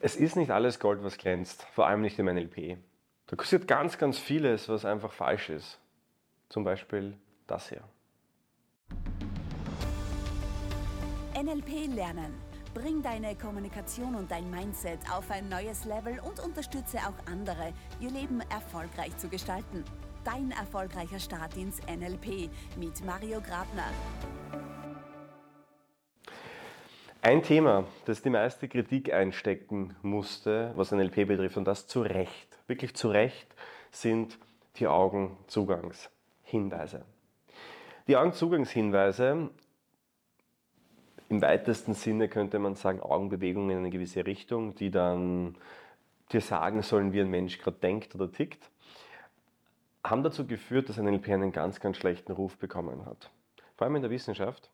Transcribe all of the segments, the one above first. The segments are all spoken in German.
Es ist nicht alles Gold, was glänzt, vor allem nicht im NLP. Da passiert ganz, ganz vieles, was einfach falsch ist. Zum Beispiel das hier. NLP lernen. Bring deine Kommunikation und dein Mindset auf ein neues Level und unterstütze auch andere, ihr Leben erfolgreich zu gestalten. Dein erfolgreicher Start ins NLP mit Mario Grabner. Ein Thema, das die meiste Kritik einstecken musste, was NLP betrifft, und das zu Recht, wirklich zu Recht, sind die Augenzugangshinweise. Die Augenzugangshinweise, im weitesten Sinne könnte man sagen, Augenbewegungen in eine gewisse Richtung, die dann dir sagen sollen, wie ein Mensch gerade denkt oder tickt, haben dazu geführt, dass NLP einen ganz, ganz schlechten Ruf bekommen hat. Vor allem in der Wissenschaft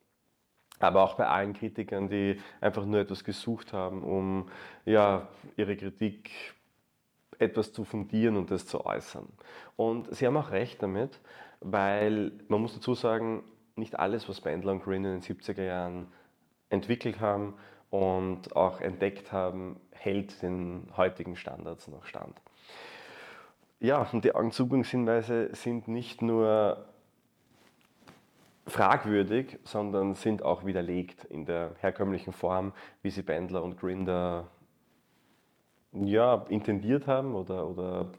aber auch bei allen Kritikern, die einfach nur etwas gesucht haben, um ja, ihre Kritik etwas zu fundieren und das zu äußern. Und sie haben auch recht damit, weil man muss dazu sagen, nicht alles, was Bandler und Green in den 70er Jahren entwickelt haben und auch entdeckt haben, hält den heutigen Standards noch stand. Ja, und die Augenzugungshinweise sind nicht nur fragwürdig, sondern sind auch widerlegt in der herkömmlichen Form, wie sie Bandler und Grinder ja, intendiert haben oder, oder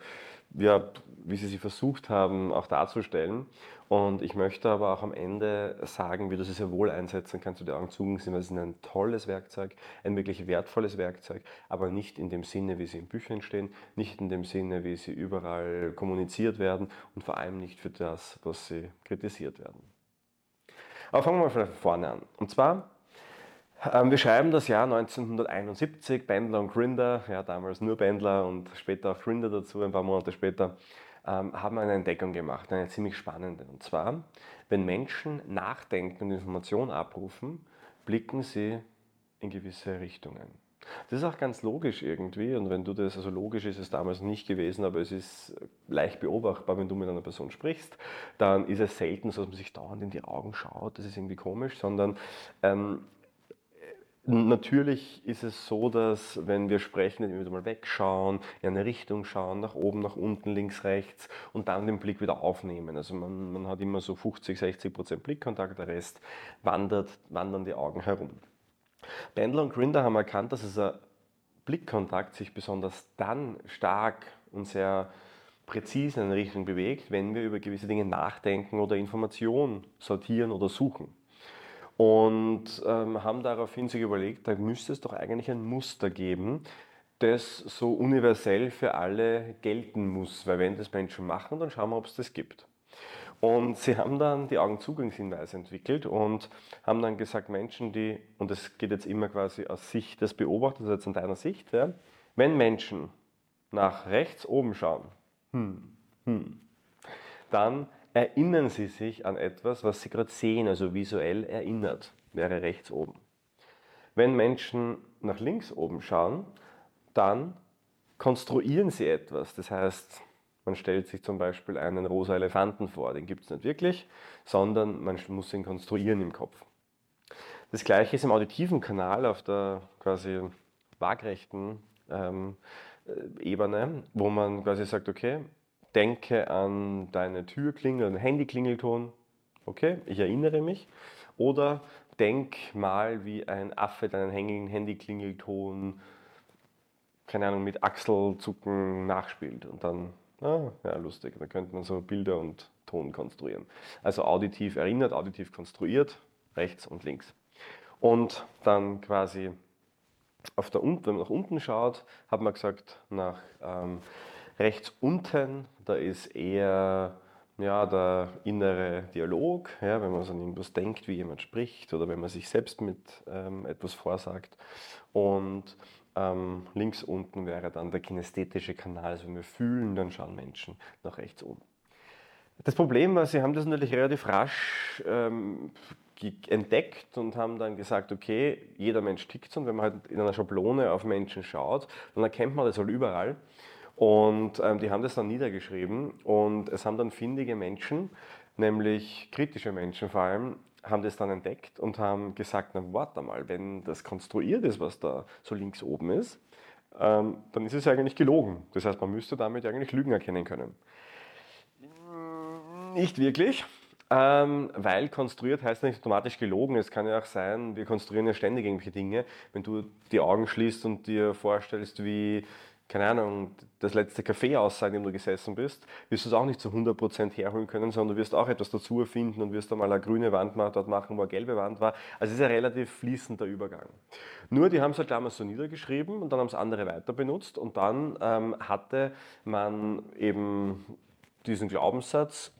ja, wie sie sie versucht haben, auch darzustellen. Und ich möchte aber auch am Ende sagen, wie du sie sehr wohl einsetzen kannst, du die Augen zugen sind. Es ist ein tolles Werkzeug, ein wirklich wertvolles Werkzeug, aber nicht in dem Sinne, wie sie in Büchern stehen, nicht in dem Sinne, wie sie überall kommuniziert werden und vor allem nicht für das, was sie kritisiert werden. Aber fangen wir mal von vorne an. Und zwar, ähm, wir schreiben das Jahr 1971, Bendler und Grinder, ja damals nur Bendler und später auch Grinder dazu, ein paar Monate später, ähm, haben eine Entdeckung gemacht, eine ziemlich spannende. Und zwar, wenn Menschen nachdenken und Informationen abrufen, blicken sie in gewisse Richtungen. Das ist auch ganz logisch irgendwie und wenn du das, also logisch ist es damals nicht gewesen, aber es ist leicht beobachtbar, wenn du mit einer Person sprichst, dann ist es selten so, dass man sich dauernd in die Augen schaut, das ist irgendwie komisch, sondern ähm, Natürlich ist es so, dass wenn wir sprechen, wir wieder mal wegschauen, in eine Richtung schauen, nach oben, nach unten, links, rechts und dann den Blick wieder aufnehmen. Also man, man hat immer so 50, 60 Prozent Blickkontakt, der Rest wandert, wandern die Augen herum. Bandler und Grinder haben erkannt, dass dieser Blickkontakt sich besonders dann stark und sehr präzise in eine Richtung bewegt, wenn wir über gewisse Dinge nachdenken oder Informationen sortieren oder suchen. Und ähm, haben daraufhin sich überlegt, da müsste es doch eigentlich ein Muster geben, das so universell für alle gelten muss. Weil wenn das Menschen machen, dann schauen wir, ob es das gibt. Und sie haben dann die Augenzugangshinweise entwickelt und haben dann gesagt, Menschen, die, und das geht jetzt immer quasi aus Sicht des Beobachters, also jetzt in deiner Sicht, ja, wenn Menschen nach rechts oben schauen, hm, hm, dann erinnern sie sich an etwas, was sie gerade sehen, also visuell erinnert, wäre rechts oben. Wenn Menschen nach links oben schauen, dann konstruieren sie etwas. Das heißt, man stellt sich zum Beispiel einen rosa Elefanten vor, den gibt es nicht wirklich, sondern man muss ihn konstruieren im Kopf. Das gleiche ist im auditiven Kanal auf der quasi waagrechten ähm, äh, Ebene, wo man quasi sagt, okay, denke an deine Türklingel, einen Handyklingelton, okay, ich erinnere mich. Oder denk mal, wie ein Affe deinen Handyklingelton, keine Ahnung, mit Achselzucken nachspielt und dann Ah, ja, lustig. Da könnte man so Bilder und Ton konstruieren. Also auditiv erinnert, auditiv konstruiert, rechts und links. Und dann quasi auf der wenn man nach unten schaut, hat man gesagt, nach ähm, rechts unten, da ist eher ja, der innere Dialog, ja, wenn man so an irgendwas denkt, wie jemand spricht oder wenn man sich selbst mit ähm, etwas vorsagt. Und ähm, links unten wäre dann der kinästhetische Kanal, also wenn wir fühlen, dann schauen Menschen nach rechts oben. Das Problem war, sie haben das natürlich relativ rasch ähm, entdeckt und haben dann gesagt, okay, jeder Mensch tickt so und wenn man halt in einer Schablone auf Menschen schaut, dann erkennt man das halt überall. Und ähm, die haben das dann niedergeschrieben und es haben dann findige Menschen, nämlich kritische Menschen vor allem, haben das dann entdeckt und haben gesagt, na warte mal, wenn das konstruiert ist, was da so links oben ist, ähm, dann ist es eigentlich gelogen. Das heißt, man müsste damit eigentlich Lügen erkennen können. Nicht wirklich. Ähm, weil konstruiert heißt nicht automatisch gelogen. Es kann ja auch sein, wir konstruieren ja ständig irgendwelche Dinge. Wenn du die Augen schließt und dir vorstellst, wie keine Ahnung, das letzte Café aussah, in dem du gesessen bist, wirst du es auch nicht zu 100% herholen können, sondern du wirst auch etwas dazu erfinden und wirst einmal eine grüne Wand dort machen, wo eine gelbe Wand war. Also es ist ein relativ fließender Übergang. Nur, die haben es halt damals so niedergeschrieben und dann haben es andere weiter benutzt und dann ähm, hatte man eben diesen Glaubenssatz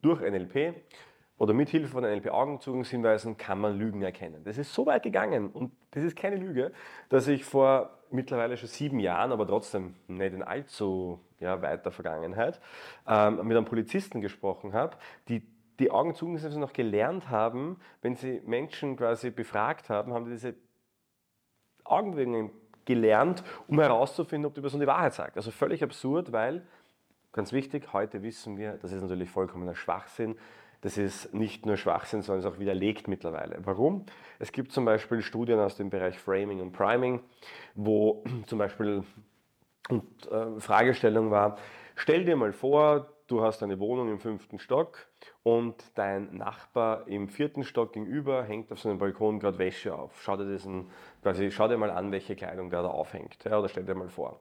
durch NLP oder mit Hilfe von NLP-Augenzugungshinweisen kann man Lügen erkennen. Das ist so weit gegangen und das ist keine Lüge, dass ich vor mittlerweile schon sieben Jahren, aber trotzdem nicht in allzu ja, weiter Vergangenheit, ähm, mit einem Polizisten gesprochen habe, die die Augenzugungshinweise noch gelernt haben, wenn sie Menschen quasi befragt haben, haben die diese Augenbewegungen gelernt, um herauszufinden, ob die Person die Wahrheit sagt. Also völlig absurd, weil, ganz wichtig, heute wissen wir, das ist natürlich vollkommener Schwachsinn, das ist nicht nur Schwachsinn, sondern ist auch widerlegt mittlerweile. Warum? Es gibt zum Beispiel Studien aus dem Bereich Framing und Priming, wo zum Beispiel und, äh, Fragestellung war, stell dir mal vor, du hast eine Wohnung im fünften Stock und dein Nachbar im vierten Stock gegenüber hängt auf seinem Balkon gerade Wäsche auf. Schau dir, das quasi, schau dir mal an, welche Kleidung der da aufhängt. Ja, oder stell dir mal vor.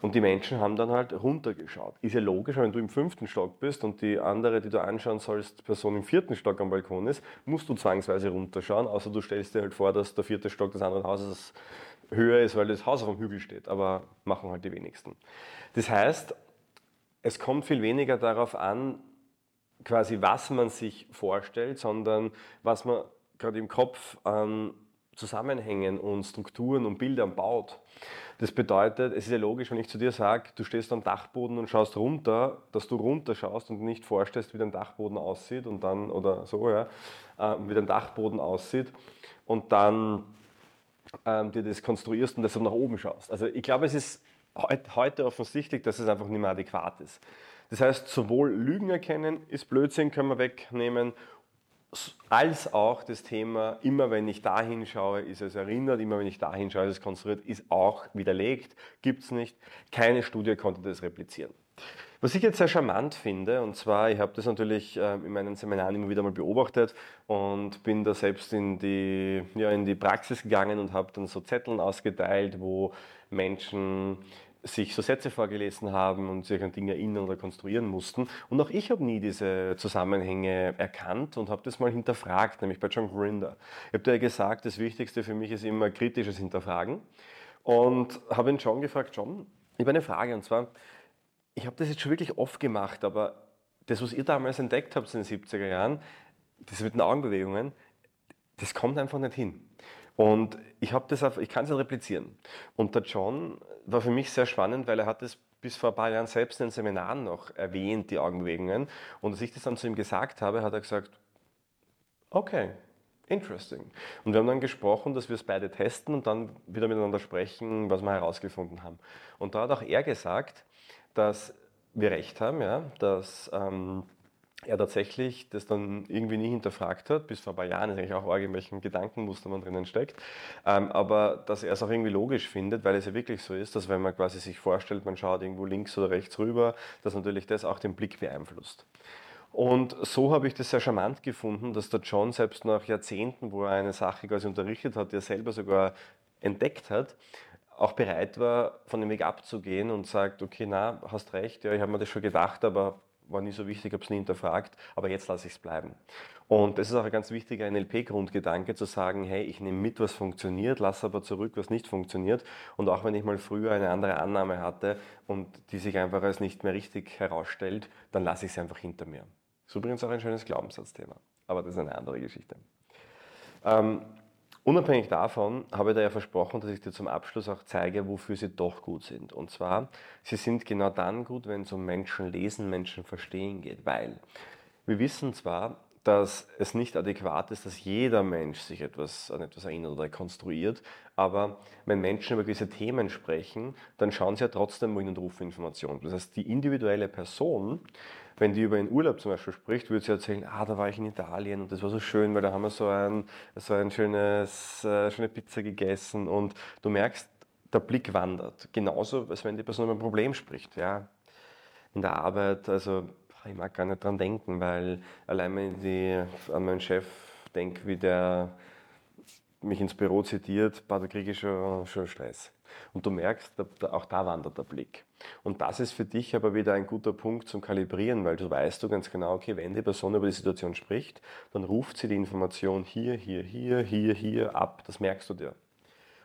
Und die Menschen haben dann halt runtergeschaut. Ist ja logisch, wenn du im fünften Stock bist und die andere, die du anschauen sollst, Person im vierten Stock am Balkon ist, musst du zwangsweise runterschauen, außer du stellst dir halt vor, dass der vierte Stock des anderen Hauses höher ist, weil das Haus auf dem Hügel steht. Aber machen halt die wenigsten. Das heißt, es kommt viel weniger darauf an, quasi was man sich vorstellt, sondern was man gerade im Kopf an Zusammenhängen und Strukturen und Bildern baut. Das bedeutet, es ist ja logisch, wenn ich zu dir sage, du stehst am Dachboden und schaust runter, dass du runter schaust und nicht vorstellst, wie dein Dachboden aussieht und dann, oder so, ja, äh, wie dein Dachboden aussieht und dann ähm, dir das konstruierst und deshalb nach oben schaust. Also ich glaube, es ist heute offensichtlich, dass es einfach nicht mehr adäquat ist. Das heißt, sowohl Lügen erkennen ist Blödsinn, können wir wegnehmen als auch das Thema, immer wenn ich da hinschaue, ist es erinnert, immer wenn ich da hinschaue, ist es konstruiert, ist auch widerlegt, gibt es nicht. Keine Studie konnte das replizieren. Was ich jetzt sehr charmant finde, und zwar, ich habe das natürlich ähm, in meinen Seminaren immer wieder mal beobachtet und bin da selbst in die, ja, in die Praxis gegangen und habe dann so Zetteln ausgeteilt, wo Menschen sich so Sätze vorgelesen haben und sich an Dinge erinnern oder konstruieren mussten. Und auch ich habe nie diese Zusammenhänge erkannt und habe das mal hinterfragt, nämlich bei John Grinder. Ich habe ja gesagt, das Wichtigste für mich ist immer kritisches Hinterfragen. Und habe ihn John gefragt, John, ich habe eine Frage und zwar, ich habe das jetzt schon wirklich oft gemacht, aber das, was ihr damals entdeckt habt in den 70er Jahren, das mit den Augenbewegungen, das kommt einfach nicht hin. Und ich, das auf, ich kann es ja replizieren. Und der John war für mich sehr spannend, weil er hat es bis vor ein paar Jahren selbst in den Seminaren noch erwähnt, die Augenbewegungen. Und als ich das dann zu ihm gesagt habe, hat er gesagt, okay, interesting. Und wir haben dann gesprochen, dass wir es beide testen und dann wieder miteinander sprechen, was wir herausgefunden haben. Und da hat auch er gesagt, dass wir recht haben, ja, dass ähm, er tatsächlich das dann irgendwie nie hinterfragt hat, bis vor ein paar Jahren ist eigentlich auch arg, in welchen Gedankenmuster man drinnen steckt, ähm, aber dass er es auch irgendwie logisch findet, weil es ja wirklich so ist, dass wenn man quasi sich vorstellt, man schaut irgendwo links oder rechts rüber, dass natürlich das auch den Blick beeinflusst. Und so habe ich das sehr charmant gefunden, dass der John selbst nach Jahrzehnten, wo er eine Sache quasi unterrichtet hat, die er selber sogar entdeckt hat, auch bereit war, von dem Weg abzugehen und sagt, okay, na, hast recht, ja, ich habe mir das schon gedacht, aber war nie so wichtig, habe es nie hinterfragt, aber jetzt lasse ich es bleiben. Und das ist auch ein ganz wichtiger NLP-Grundgedanke, zu sagen, hey, ich nehme mit, was funktioniert, lasse aber zurück, was nicht funktioniert. Und auch wenn ich mal früher eine andere Annahme hatte und die sich einfach als nicht mehr richtig herausstellt, dann lasse ich sie einfach hinter mir. Das ist übrigens auch ein schönes Glaubenssatzthema, aber das ist eine andere Geschichte. Ähm, Unabhängig davon habe ich dir ja versprochen, dass ich dir zum Abschluss auch zeige, wofür sie doch gut sind. Und zwar, sie sind genau dann gut, wenn es um Menschen lesen, Menschen verstehen geht, weil wir wissen zwar, dass es nicht adäquat ist, dass jeder Mensch sich etwas, an etwas erinnert oder konstruiert, aber wenn Menschen über gewisse Themen sprechen, dann schauen sie ja trotzdem wohin und rufen Informationen. Das heißt, die individuelle Person wenn die über einen Urlaub zum Beispiel spricht, würde sie erzählen, ah, da war ich in Italien und das war so schön, weil da haben wir so ein, so ein schönes, äh, schöne Pizza gegessen und du merkst, der Blick wandert. Genauso, als wenn die Person über ein Problem spricht. Ja. In der Arbeit, also ich mag gar nicht dran denken, weil allein wenn ich an meinen Chef denke, wie der mich ins Büro zitiert, da kriege ich schon, schon Stress. Und du merkst, auch da wandert der Blick. Und das ist für dich aber wieder ein guter Punkt zum Kalibrieren, weil du weißt du ganz genau, okay, wenn die Person über die Situation spricht, dann ruft sie die Information hier, hier, hier, hier, hier ab. Das merkst du dir.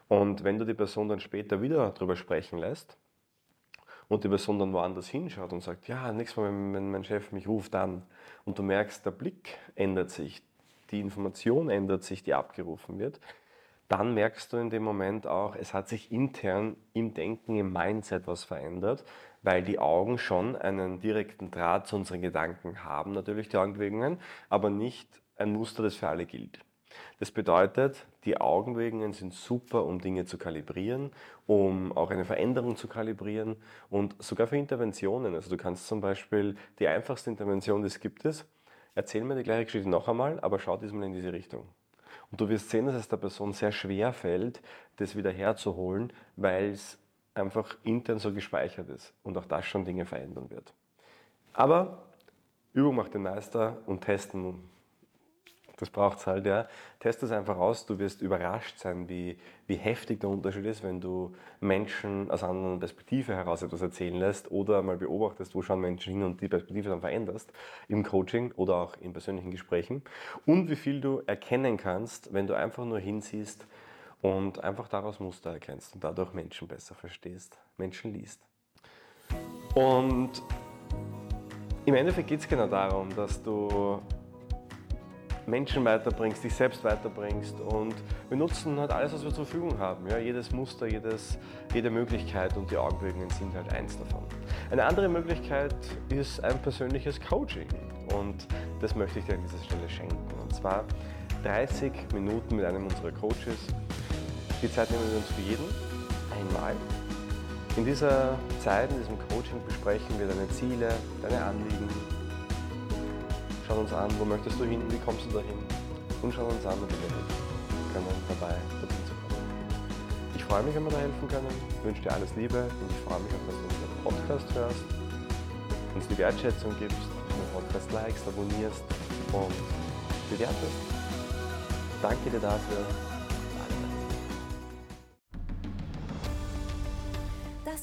Und wenn du die Person dann später wieder darüber sprechen lässt und die Person dann woanders hinschaut und sagt, ja, nächstes Mal, wenn mein Chef mich ruft, dann, und du merkst, der Blick ändert sich, die Information ändert sich, die abgerufen wird, dann merkst du in dem Moment auch, es hat sich intern im Denken, im Mindset was verändert, weil die Augen schon einen direkten Draht zu unseren Gedanken haben, natürlich die Augenbewegungen, aber nicht ein Muster, das für alle gilt. Das bedeutet, die Augenbewegungen sind super, um Dinge zu kalibrieren, um auch eine Veränderung zu kalibrieren und sogar für Interventionen. Also du kannst zum Beispiel, die einfachste Intervention, die es gibt, ist, erzähl mir die gleiche Geschichte noch einmal, aber schau diesmal in diese Richtung. Und du wirst sehen, dass es der Person sehr schwer fällt, das wieder herzuholen, weil es einfach intern so gespeichert ist und auch das schon Dinge verändern wird. Aber Übung macht den Meister und testen, das braucht es halt, ja. Test es einfach aus, du wirst überrascht sein, wie, wie heftig der Unterschied ist, wenn du Menschen aus einer anderen Perspektive heraus etwas erzählen lässt oder mal beobachtest, wo schauen Menschen hin und die Perspektive dann veränderst im Coaching oder auch in persönlichen Gesprächen und wie viel du erkennen kannst, wenn du einfach nur hinsiehst und einfach daraus Muster erkennst und dadurch Menschen besser verstehst, Menschen liest. Und im Endeffekt geht es genau darum, dass du Menschen weiterbringst, dich selbst weiterbringst. Und wir nutzen halt alles, was wir zur Verfügung haben. Ja, jedes Muster, jedes, jede Möglichkeit und die Augenbewegungen sind halt eins davon. Eine andere Möglichkeit ist ein persönliches Coaching. Und das möchte ich dir an dieser Stelle schenken. Und zwar 30 Minuten mit einem unserer Coaches. Die Zeit nehmen wir uns für jeden einmal. In dieser Zeit, in diesem Coaching besprechen wir deine Ziele, deine Anliegen, schauen uns an, wo möchtest du hin, wie kommst du dahin und schauen uns an, wie wir helfen können dabei, dorthin zu kommen. Ich freue mich, wenn wir da helfen können, wünsche dir alles Liebe und ich freue mich auch, dass du unseren Podcast hörst, uns die Wertschätzung gibst, den Podcast likest, abonnierst und bewertest. Danke dir dafür.